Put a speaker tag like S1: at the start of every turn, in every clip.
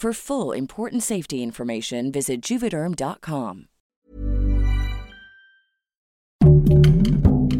S1: For full important safety information, visit juvederm.com.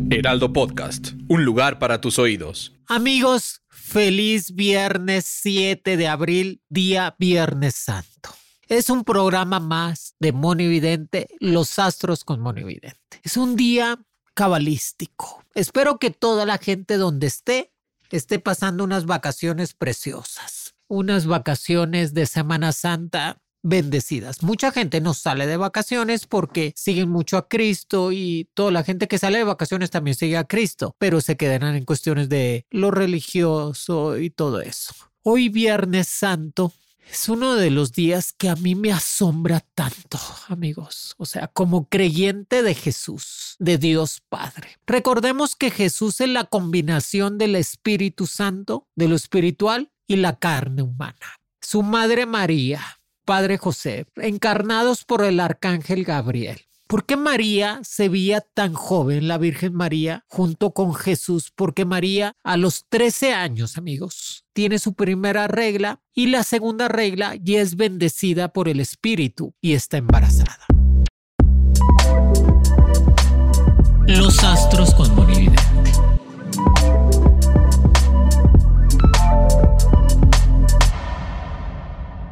S2: Heraldo Podcast, un lugar para tus oídos.
S3: Amigos, feliz viernes 7 de abril, día Viernes Santo. Es un programa más de Monividente, Los Astros con Monividente. Es un día cabalístico. Espero que toda la gente donde esté esté pasando unas vacaciones preciosas, unas vacaciones de Semana Santa bendecidas. Mucha gente no sale de vacaciones porque siguen mucho a Cristo y toda la gente que sale de vacaciones también sigue a Cristo, pero se quedan en cuestiones de lo religioso y todo eso. Hoy Viernes Santo es uno de los días que a mí me asombra tanto, amigos. O sea, como creyente de Jesús, de Dios Padre. Recordemos que Jesús es la combinación del Espíritu Santo, de lo espiritual y la carne humana. Su madre María, Padre José, encarnados por el arcángel Gabriel. ¿Por qué María se veía tan joven, la Virgen María, junto con Jesús? Porque María a los 13 años, amigos, tiene su primera regla y la segunda regla y es bendecida por el Espíritu y está embarazada. Los astros con Monividente.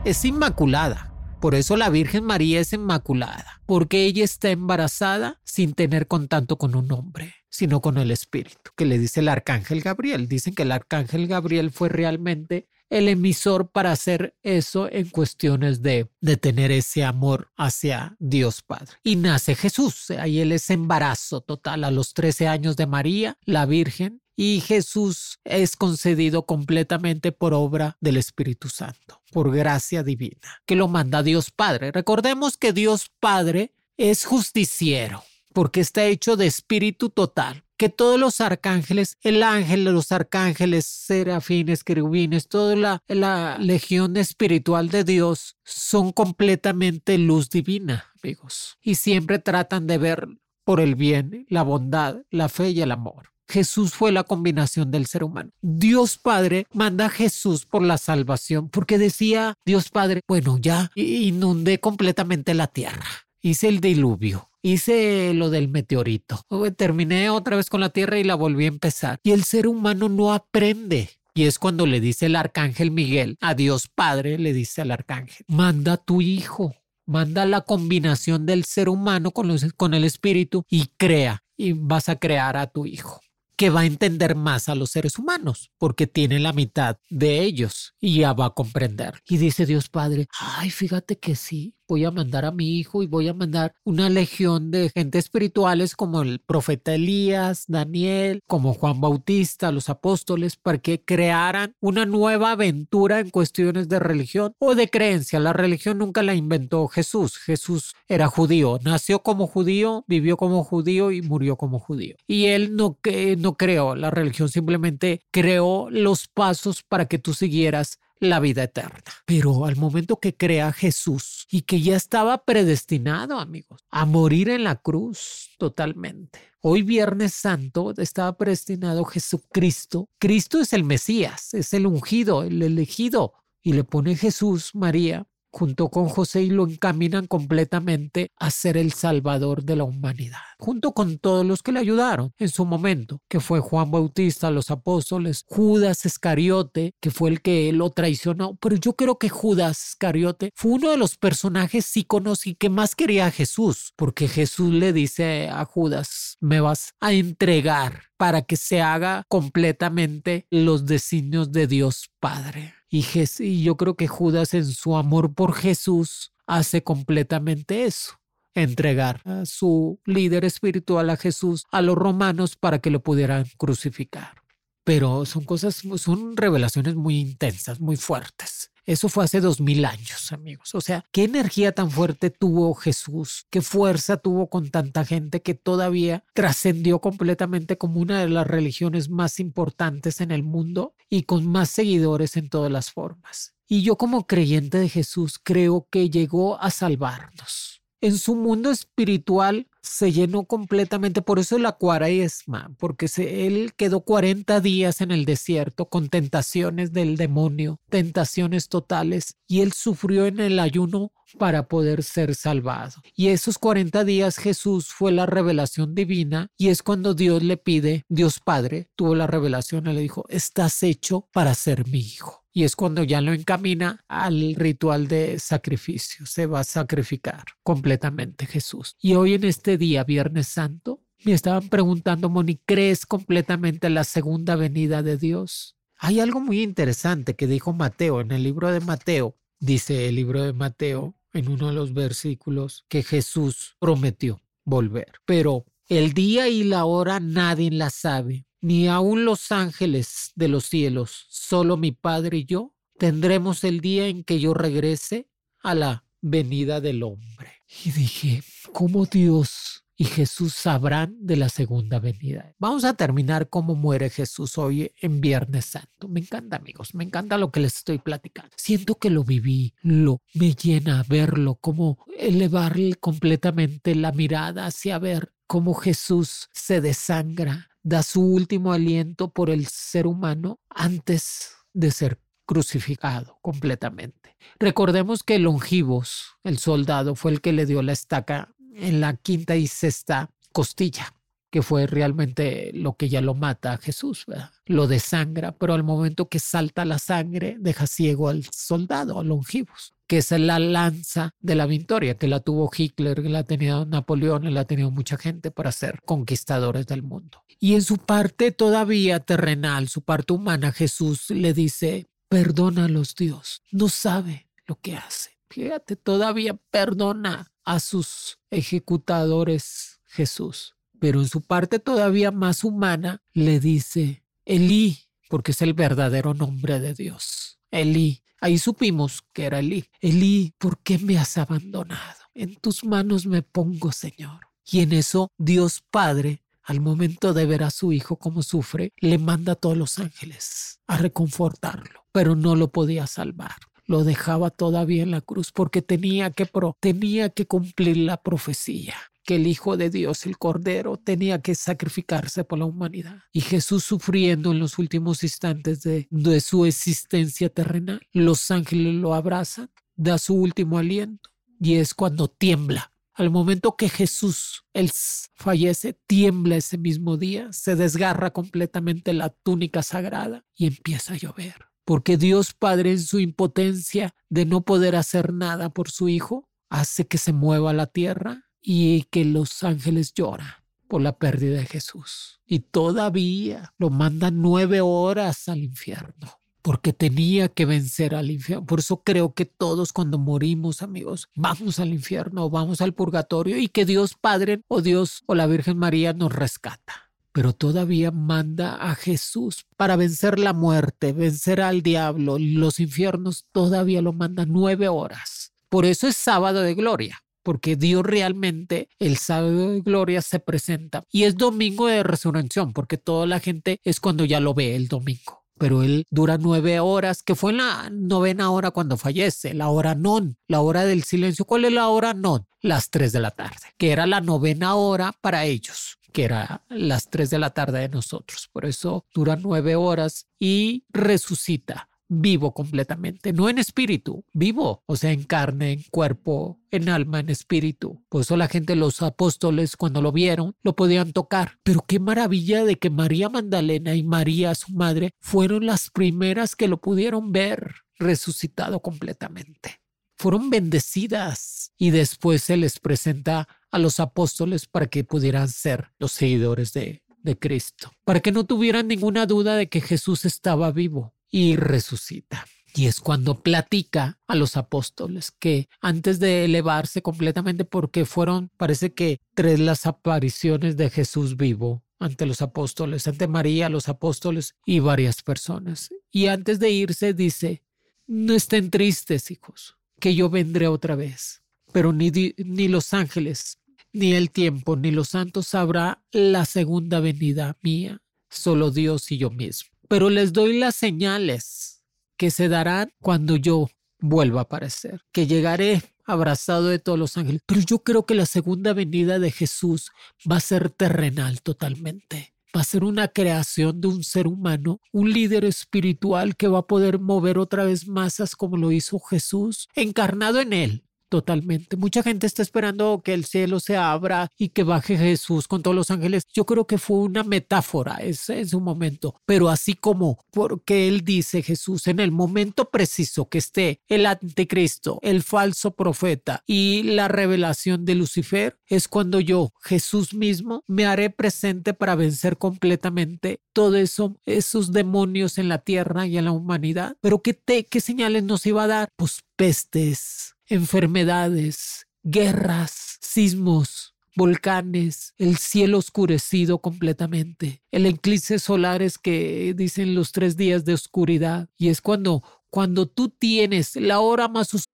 S3: Es inmaculada. Por eso la Virgen María es inmaculada, porque ella está embarazada sin tener contacto con un hombre, sino con el Espíritu, que le dice el Arcángel Gabriel. Dicen que el Arcángel Gabriel fue realmente el emisor para hacer eso en cuestiones de, de tener ese amor hacia Dios Padre. Y nace Jesús, ahí él es embarazo total a los 13 años de María, la Virgen, y Jesús es concedido completamente por obra del Espíritu Santo, por gracia divina, que lo manda Dios Padre. Recordemos que Dios Padre es justiciero, porque está hecho de espíritu total, que todos los arcángeles, el ángel, los arcángeles, serafines, querubines, toda la, legión espiritual de Dios son completamente luz divina, amigos, y siempre tratan de ver por el bien, la bondad, la fe y el amor. Jesús fue la combinación del ser humano. Dios Padre manda a Jesús por la salvación porque decía Dios Padre, bueno, ya inundé completamente la tierra. Hice el diluvio, hice lo del meteorito. Terminé otra vez con la tierra y la volví a empezar. Y el ser humano no aprende. Y es cuando le dice el arcángel Miguel a Dios Padre, le dice al arcángel, manda a tu hijo, manda la combinación del ser humano con, con el espíritu y crea, y vas a crear a tu hijo que va a entender más a los seres humanos, porque tiene la mitad de ellos y ya va a comprender. Y dice Dios Padre, ay, fíjate que sí, voy a mandar a mi hijo y voy a mandar una legión de gente espirituales como el profeta Elías, Daniel, como Juan Bautista, los apóstoles, para que crearan una nueva aventura en cuestiones de religión o de creencia. La religión nunca la inventó Jesús. Jesús era judío, nació como judío, vivió como judío y murió como judío. Y él no, no creó la religión, simplemente creó los pasos para que tú siguieras la vida eterna. Pero al momento que crea Jesús y que ya estaba predestinado, amigos, a morir en la cruz totalmente. Hoy Viernes Santo estaba predestinado Jesucristo. Cristo es el Mesías, es el ungido, el elegido. Y le pone Jesús, María, junto con José y lo encaminan completamente a ser el salvador de la humanidad, junto con todos los que le ayudaron en su momento, que fue Juan Bautista, los apóstoles, Judas Iscariote, que fue el que lo traicionó, pero yo creo que Judas Iscariote fue uno de los personajes íconos y que más quería a Jesús, porque Jesús le dice a Judas, me vas a entregar para que se haga completamente los designios de Dios Padre. Y, yo creo que Judas en su amor por Jesús hace completamente eso entregar a su líder espiritual a Jesús a los romanos para que lo pudieran crucificar. Pero son cosas, son revelaciones muy intensas, muy fuertes. Eso fue hace dos mil años, amigos. O sea, qué energía tan fuerte tuvo Jesús, qué fuerza tuvo con tanta gente que todavía trascendió completamente como una de las religiones más importantes en el mundo y con más seguidores en todas las formas. Y yo como creyente de Jesús creo que llegó a salvarnos. En su mundo espiritual se llenó completamente, por eso la cuaresma, porque él quedó 40 días en el desierto con tentaciones del demonio, tentaciones totales, y él sufrió en el ayuno para poder ser salvado. Y esos 40 días Jesús fue la revelación divina y es cuando Dios le pide, Dios Padre tuvo la revelación y le dijo, estás hecho para ser mi hijo y es cuando ya lo encamina al ritual de sacrificio. Se va a sacrificar completamente Jesús. Y hoy en este día, Viernes Santo, me estaban preguntando, Moni, ¿crees completamente la segunda venida de Dios? Hay algo muy interesante que dijo Mateo en el libro de Mateo. Dice el libro de Mateo en uno de los versículos que Jesús prometió volver. Pero el día y la hora nadie la sabe, ni aun los ángeles de los cielos, solo mi Padre y yo, tendremos el día en que yo regrese a la venida del hombre. Y dije, ¿cómo Dios y Jesús sabrán de la segunda venida? Vamos a terminar cómo muere Jesús hoy en Viernes Santo. Me encanta, amigos, me encanta lo que les estoy platicando. Siento que lo viví, lo me llena verlo, como elevarle completamente la mirada hacia ver cómo Jesús se desangra da su último aliento por el ser humano antes de ser crucificado completamente. Recordemos que Longivos, el soldado, fue el que le dio la estaca en la quinta y sexta costilla, que fue realmente lo que ya lo mata a Jesús, lo desangra, pero al momento que salta la sangre deja ciego al soldado, a Longivos que es la lanza de la victoria, que la tuvo Hitler, que la tenido Napoleón, la ha tenido mucha gente para ser conquistadores del mundo. Y en su parte todavía terrenal, su parte humana, Jesús le dice, perdónalos Dios, no sabe lo que hace. Fíjate, todavía perdona a sus ejecutadores Jesús. Pero en su parte todavía más humana le dice, Elí, porque es el verdadero nombre de Dios. Elí, Ahí supimos que era Elí. Elí, ¿por qué me has abandonado? En tus manos me pongo, Señor. Y en eso Dios Padre, al momento de ver a su hijo cómo sufre, le manda a todos los ángeles a reconfortarlo, pero no lo podía salvar. Lo dejaba todavía en la cruz porque tenía que, tenía que cumplir la profecía que el Hijo de Dios, el Cordero, tenía que sacrificarse por la humanidad. Y Jesús sufriendo en los últimos instantes de, su existencia terrenal, los ángeles lo abrazan, da su último aliento y es cuando tiembla. Al momento que Jesús él fallece, tiembla ese mismo día, se desgarra completamente la túnica sagrada y empieza a llover. Porque Dios Padre en su impotencia de no poder hacer nada por su Hijo, hace que se mueva la tierra y que los ángeles lloran por la pérdida de Jesús. Y todavía lo mandan nueve horas al infierno porque tenía que vencer al infierno. Por eso creo que todos cuando morimos, amigos, vamos al infierno vamos al purgatorio y que Dios Padre o Dios o la Virgen María nos rescata. Pero todavía manda a Jesús para vencer la muerte, vencer al diablo. Los infiernos todavía lo manda nueve horas. Por eso es sábado de gloria porque Dios realmente el sábado de gloria se presenta y es domingo de resurrección, porque toda la gente es cuando ya lo ve el domingo. Pero él dura nueve horas, que fue en la novena hora cuando fallece, la hora non, la hora del silencio. ¿Cuál es la hora non? Las tres de la tarde, que era la novena hora para ellos que era las tres de la tarde de nosotros. Por eso dura nueve horas y resucita vivo completamente, no en espíritu, vivo, o sea, en carne, en cuerpo, en alma, en espíritu. Por eso la gente, los apóstoles, cuando lo vieron, lo podían tocar. Pero qué maravilla de que María Magdalena y María, su madre, fueron las primeras que lo pudieron ver resucitado completamente. Fueron bendecidas y después se les presenta a los apóstoles para que pudieran ser los seguidores de, de Cristo, para que no tuvieran ninguna duda de que Jesús estaba vivo y resucita. Y es cuando platica a los apóstoles que antes de elevarse completamente, porque fueron, parece que tres las apariciones de Jesús vivo ante los apóstoles, ante María, los apóstoles y varias personas. Y antes de irse dice, no estén tristes, hijos, que yo vendré otra vez. Pero ni, ni los ángeles, ni el tiempo, ni los santos sabrá la segunda venida mía, solo Dios y yo mismo pero les doy las señales que se darán cuando yo vuelva a aparecer, que llegaré abrazado de todos los ángeles. Pero yo creo que la segunda venida de Jesús va a ser terrenal totalmente. Va a ser una creación de un ser humano, un líder espiritual que va a poder mover otra vez masas como lo hizo Jesús, encarnado en él, Totalmente. Mucha gente está esperando que el cielo se abra y que baje Jesús con todos los ángeles. Yo creo que fue una metáfora ese en su momento, pero así como porque él dice Jesús en el momento preciso que esté el anticristo, el falso profeta y la revelación de Lucifer, es cuando yo, Jesús mismo, me haré presente para vencer completamente todo eso, esos demonios en la tierra y en la humanidad. Pero ¿qué, te, qué señales nos iba a dar? Pues pestes, enfermedades, guerras, sismos, volcanes, el cielo oscurecido completamente, el eclipse solares que dicen los tres días de oscuridad. Y es cuando, cuando tú tienes la hora más oscura.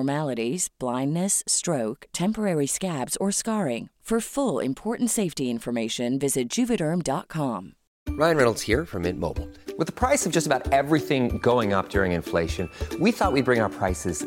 S1: abnormalities, blindness, stroke, temporary scabs, or scarring. For full important safety information, visit juvederm.com.
S4: Ryan Reynolds here from Mint Mobile. With the price of just about everything going up during inflation, we thought we'd bring our prices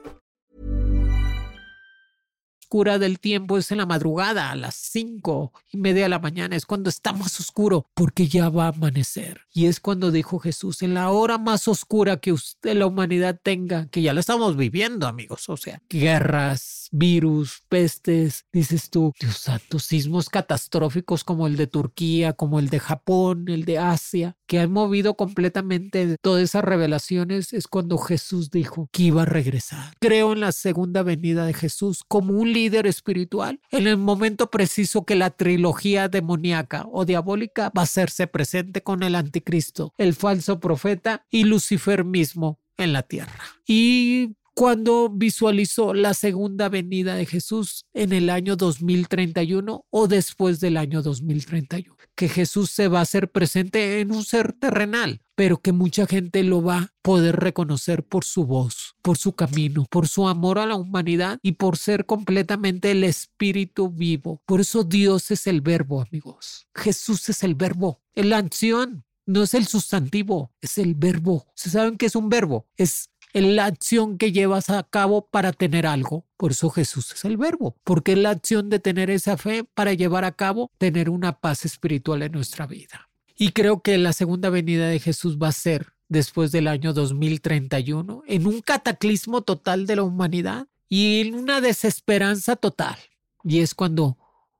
S3: oscura del tiempo es en la madrugada, a las cinco y media de la mañana, es cuando está más oscuro, porque ya va a amanecer. Y es cuando dijo Jesús, en la hora más oscura que usted, la humanidad tenga, que ya la estamos viviendo, amigos, o sea, guerras, virus, pestes, dices tú, Dios santo, sismos catastróficos como el de Turquía, como el de Japón, el de Asia, que han movido completamente todas esas revelaciones, es cuando Jesús dijo que iba a regresar. Creo en la segunda venida de Jesús como un líder espiritual en el momento preciso que la trilogía demoníaca o diabólica va a hacerse presente con el anticristo, el falso profeta y Lucifer mismo en la tierra. Y cuando visualizó la segunda venida de Jesús en el año 2031 o después del año 2031, que Jesús se va a hacer presente en un ser terrenal, pero que mucha gente lo va a poder reconocer por su voz, por su camino, por su amor a la humanidad y por ser completamente el espíritu vivo. Por eso Dios es el verbo, amigos. Jesús es el verbo, el acción. No es el sustantivo, es el verbo. ¿Se saben qué es un verbo? Es en la acción que llevas a cabo para tener algo. Por eso Jesús es el verbo, porque es la acción de tener esa fe para llevar a cabo tener una paz espiritual en nuestra vida. Y creo que la segunda venida de Jesús va a ser después del año 2031, en un cataclismo total de la humanidad y en una desesperanza total. Y es cuando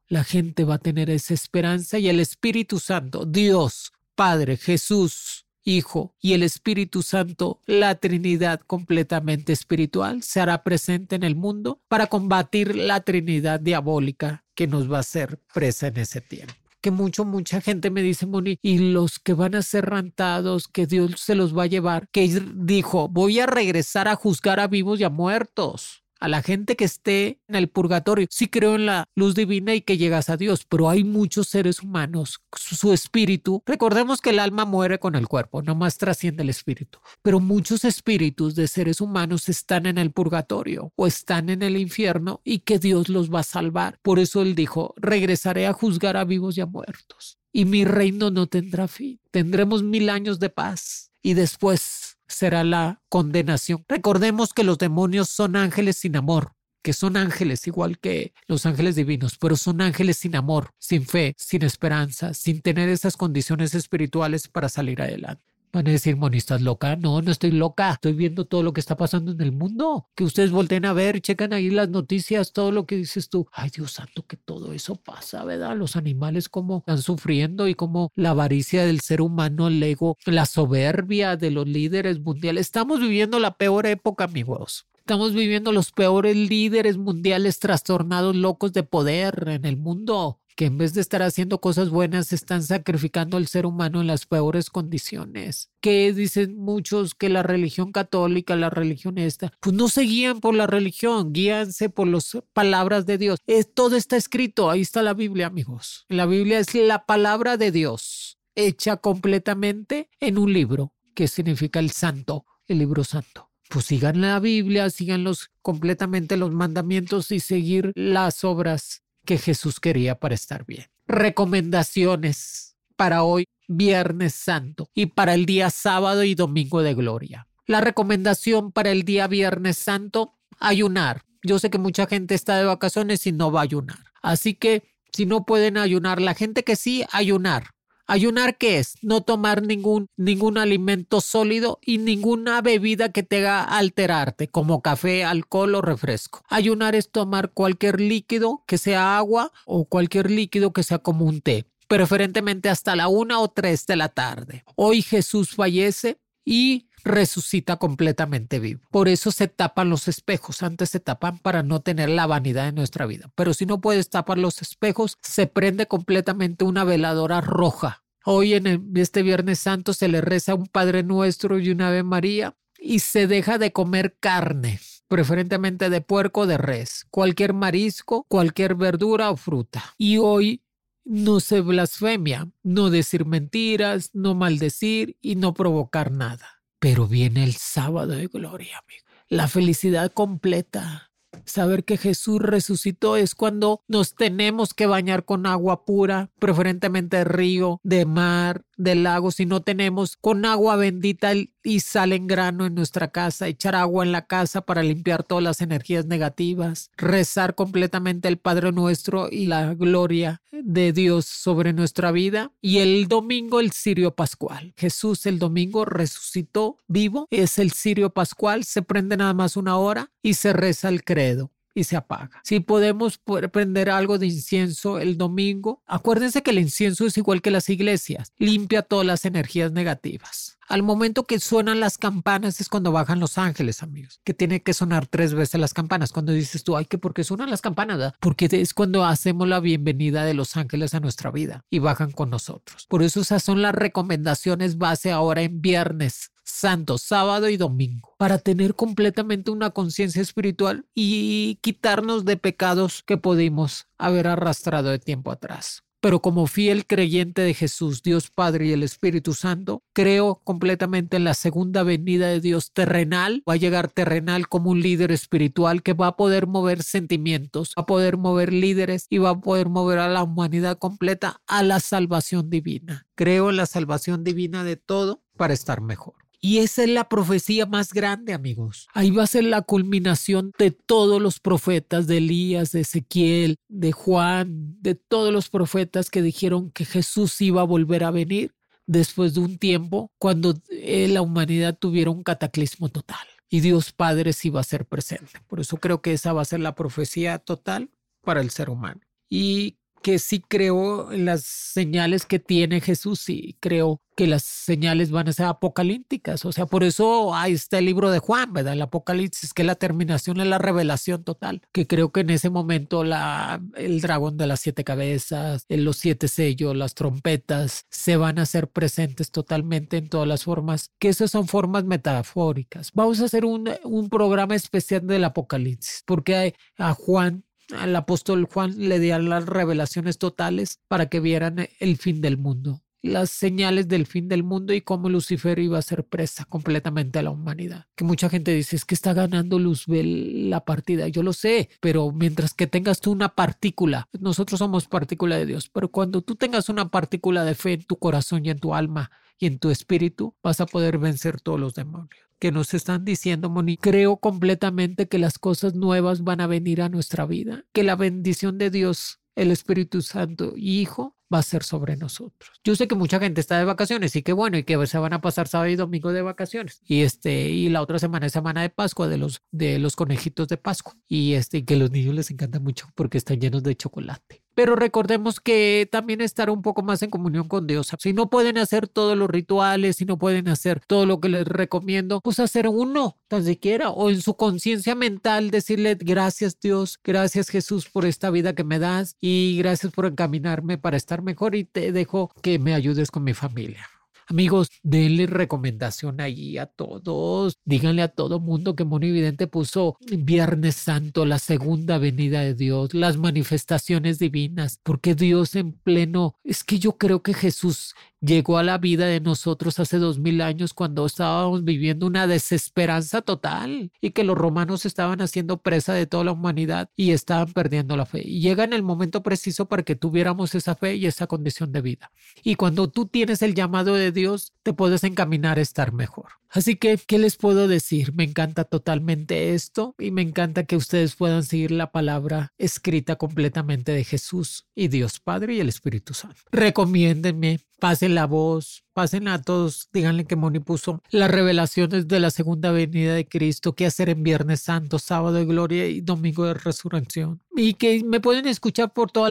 S3: la gente va a tener esa esperanza y el Espíritu Santo, Dios, Padre, Jesús, Hijo y el Espíritu Santo, la Trinidad completamente espiritual, se hará presente en el mundo para combatir la Trinidad diabólica que nos va a hacer presa en ese tiempo. Que mucho, mucha gente me dice, Moni, y los que van a ser rantados, que Dios se los va a llevar, que dijo, voy a regresar a juzgar a vivos y a muertos a la gente que esté en el purgatorio. Sí creo en la luz divina y que llegas a Dios, pero hay muchos seres humanos, su, espíritu. Recordemos que el alma muere con el cuerpo, no más trasciende el espíritu. Pero muchos espíritus de seres humanos están en el purgatorio o están en el infierno y que Dios los va a salvar. Por eso él dijo, regresaré a juzgar a vivos y a muertos. Y mi reino no tendrá fin. Tendremos mil años de paz. Y después será la condenación. Recordemos que los demonios son ángeles sin amor, que son ángeles igual que los ángeles divinos, pero son ángeles sin amor, sin fe, sin esperanza, sin tener esas condiciones espirituales para salir adelante. Van a decir, Moni, ¿estás loca? No, no estoy loca. Estoy viendo todo lo que está pasando en el mundo. Que ustedes volteen a ver, checan ahí las noticias, todo lo que dices tú. Ay, Dios santo, que todo eso pasa, ¿verdad? Los animales cómo están sufriendo y cómo la avaricia del ser humano, el ego, la soberbia de los líderes mundiales. Estamos viviendo la peor época, amigos. Estamos viviendo los peores líderes mundiales trastornados, locos de poder en el mundo que en vez de estar haciendo cosas buenas están sacrificando al ser humano en las peores condiciones. Que dicen muchos que la religión católica, la religión esta, pues no se guían por la religión, guíanse por las palabras de Dios. Es, todo está escrito, ahí está la Biblia, amigos. La Biblia es la palabra de Dios, hecha completamente en un libro, que significa el santo, el libro santo pues sigan la Biblia, sigan los, completamente los mandamientos y seguir las obras que Jesús quería para estar bien. Recomendaciones para hoy, Viernes Santo, y para el día sábado y domingo de gloria. La recomendación para el día Viernes Santo, ayunar. Yo sé que mucha gente está de vacaciones y no va a ayunar. Así que si no pueden ayunar, la gente que sí, ayunar. Ayunar qué es? No tomar ningún, ningún alimento sólido y ninguna bebida que te haga alterarte, como café, alcohol o refresco. Ayunar es tomar cualquier líquido que sea agua o cualquier líquido que sea como un té preferentemente hasta la una o tres de la tarde. Hoy Jesús fallece y resucita completamente vivo. Por eso se tapan los espejos. Antes se tapan para no tener la vanidad de nuestra vida. Pero si no puedes tapar los espejos, se prende completamente una veladora roja. Hoy en este Viernes Santo se le reza un Padre Nuestro y una Ave María y se deja de comer carne, preferentemente de puerco o de res, cualquier marisco, cualquier verdura o fruta. Y hoy no se blasfemia, no decir mentiras, no maldecir y no provocar nada. Pero viene el sábado de gloria, amigo. La felicidad completa. Saber que Jesús resucitó es cuando nos tenemos que bañar con agua pura, preferentemente de río, de mar, del lago, si no tenemos con agua bendita y sal en grano en nuestra casa, echar agua en la casa para limpiar todas las energías negativas, rezar completamente el Padre Nuestro y la gloria de Dios sobre nuestra vida. Y el domingo el Sirio Pascual. Jesús el domingo resucitó vivo, es el Sirio Pascual, se prende nada más una hora y se reza el credo y se apaga. Si podemos prender algo de incienso el domingo, acuérdense que el incienso es igual que las iglesias, limpia todas las energías negativas. Al momento que suenan las campanas es cuando bajan los ángeles, amigos, que tiene que sonar tres veces las campanas. Cuando dices tú, ay, que porque suenan las campanas, porque es cuando hacemos la bienvenida de los ángeles a nuestra vida y bajan con nosotros. Por eso esas son las recomendaciones base ahora en viernes santo, sábado y domingo, para tener completamente una conciencia espiritual y quitarnos de pecados que pudimos haber arrastrado de tiempo atrás. Pero como fiel creyente de Jesús, Dios Padre y el Espíritu Santo, creo completamente en la segunda venida de Dios terrenal. Va a llegar terrenal como un líder espiritual que va a poder mover sentimientos, va a poder mover líderes y va a poder mover a la humanidad completa a la salvación divina. Creo en la salvación divina de todo para estar mejor. Y esa es la profecía más grande, amigos. Ahí va a ser la culminación de todos los profetas, de Elías, de Ezequiel, de Juan, de todos los profetas que dijeron que Jesús iba a volver a venir después de un tiempo cuando eh, la humanidad tuviera un cataclismo total y Dios Padre sí va a ser presente. Por eso creo que esa va a ser la profecía total para el ser humano. Y que sí creo las señales que tiene Jesús y creo que las señales van a ser apocalípticas. O sea, por eso ahí está el libro de Juan, ¿verdad? El Apocalipsis, que la terminación es la revelación total, que creo que en ese momento la, el dragón de las siete cabezas, los siete sellos, las trompetas, se van a hacer presentes totalmente en todas las formas, que esas son formas metafóricas. Vamos a hacer un, un programa especial del Apocalipsis, porque a Juan al apóstol Juan le dieron las revelaciones totales para que vieran el fin del mundo, las señales del fin del mundo y cómo Lucifer iba a ser presa completamente a la humanidad. Que mucha gente dice es que está ganando Luzbel la partida. Yo lo sé, pero mientras que tengas tú una partícula, nosotros somos partícula de Dios, pero cuando tú tengas una partícula de fe en tu corazón y en tu alma y en tu espíritu, vas a poder vencer todos los demonios que nos están diciendo, Moni, creo completamente que las cosas nuevas van a venir a nuestra vida, que la bendición de Dios, el Espíritu Santo y Hijo va a ser sobre nosotros. Yo sé que mucha gente está de vacaciones y que bueno, y que se van a pasar sábado y domingo de vacaciones. Y este, y la otra semana es semana de Pascua de los, de los conejitos de Pascua. Y este, que a los niños les encanta mucho porque están llenos de chocolate. Pero recordemos que también estar un poco más en comunión con Dios. Si no pueden hacer todos los rituales, si no pueden hacer todo lo que les recomiendo, pues hacer uno, tan siquiera, o en su conciencia mental decirle gracias Dios, gracias Jesús por esta vida que me das y gracias por encaminarme para estar mejor y te dejo que me ayudes con mi familia. Amigos, denle recomendación ahí a todos. Díganle a todo mundo que Mono Evidente puso Viernes Santo, la segunda venida de Dios, las manifestaciones divinas, porque Dios en pleno, es que yo creo que Jesús llegó a la vida de nosotros hace dos mil años cuando estábamos viviendo una desesperanza total y que los romanos estaban haciendo presa de toda la humanidad y estaban perdiendo la fe. Y llega en el momento preciso para que tuviéramos esa fe y esa condición de vida. Y cuando tú tienes el llamado de Dios, te puedes encaminar a estar mejor. Así que, ¿qué les puedo decir? Me encanta totalmente esto y me encanta que ustedes puedan seguir la palabra escrita completamente de Jesús y Dios Padre y el Espíritu Santo. Recomiéndenme, pasen la voz, pasen a todos, díganle que Moni puso las revelaciones de la segunda venida de Cristo, qué hacer en Viernes Santo, Sábado de Gloria y Domingo de Resurrección. Y que me pueden escuchar por toda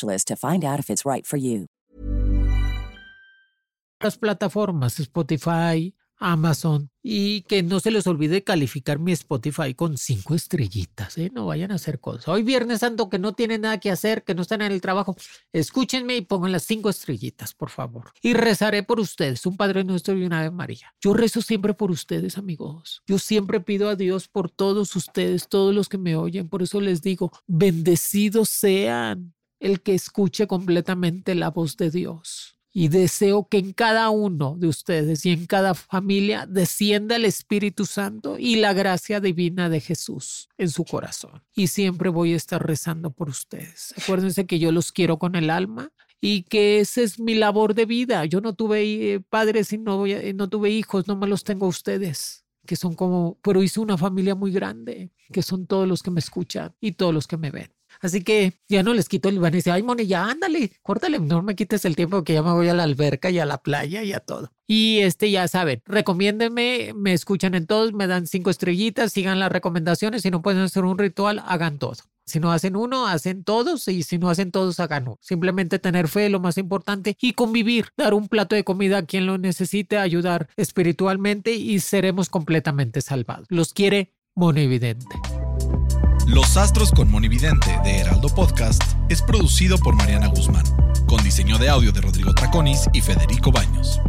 S1: to find out if it's right for you.
S3: Las plataformas Spotify, Amazon y que no se les olvide calificar mi Spotify con cinco estrellitas, ¿eh? no vayan a hacer cosas. Hoy Viernes Santo que no tienen nada que hacer, que no están en el trabajo, escúchenme y pongan las cinco estrellitas, por favor. Y rezaré por ustedes, un Padre Nuestro y una Ave María. Yo rezo siempre por ustedes, amigos. Yo siempre pido a Dios por todos ustedes, todos los que me oyen. Por eso les digo, bendecidos sean el que escuche completamente la voz de Dios. Y deseo que en cada uno de ustedes y en cada familia descienda el Espíritu Santo y la gracia divina de Jesús en su corazón. Y siempre voy a estar rezando por ustedes. Acuérdense que yo los quiero con el alma y que esa es mi labor de vida. Yo no tuve eh, padres y no, no tuve hijos, no me los tengo ustedes que son como, pero hice una familia muy grande, que son todos los que me escuchan y todos los que me ven. Así que ya no les quito el van y ay, Moni, ya ándale, córtale, no me quites el tiempo que ya me voy a la alberca y a la playa y a todo. Y este, ya saben, recomiéndenme, me escuchan en todos, me dan cinco estrellitas, sigan las recomendaciones. Si no pueden hacer un ritual, hagan todo. Si no hacen uno, hacen todos y si no hacen todos, hagan uno. Simplemente tener fe, lo más importante, y convivir, dar un plato de comida a quien lo necesite, ayudar espiritualmente y seremos completamente salvados. Los quiere Monividente.
S2: Los Astros con Monividente de Heraldo Podcast es producido por Mariana Guzmán, con diseño de audio de Rodrigo Traconis y Federico Baños.